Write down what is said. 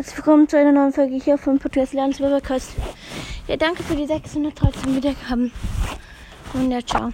herzlich willkommen zu einer neuen Folge hier von Podcast Lerns Podcast. Ja, danke für die 613 Wiedergaben. Und ja, ciao.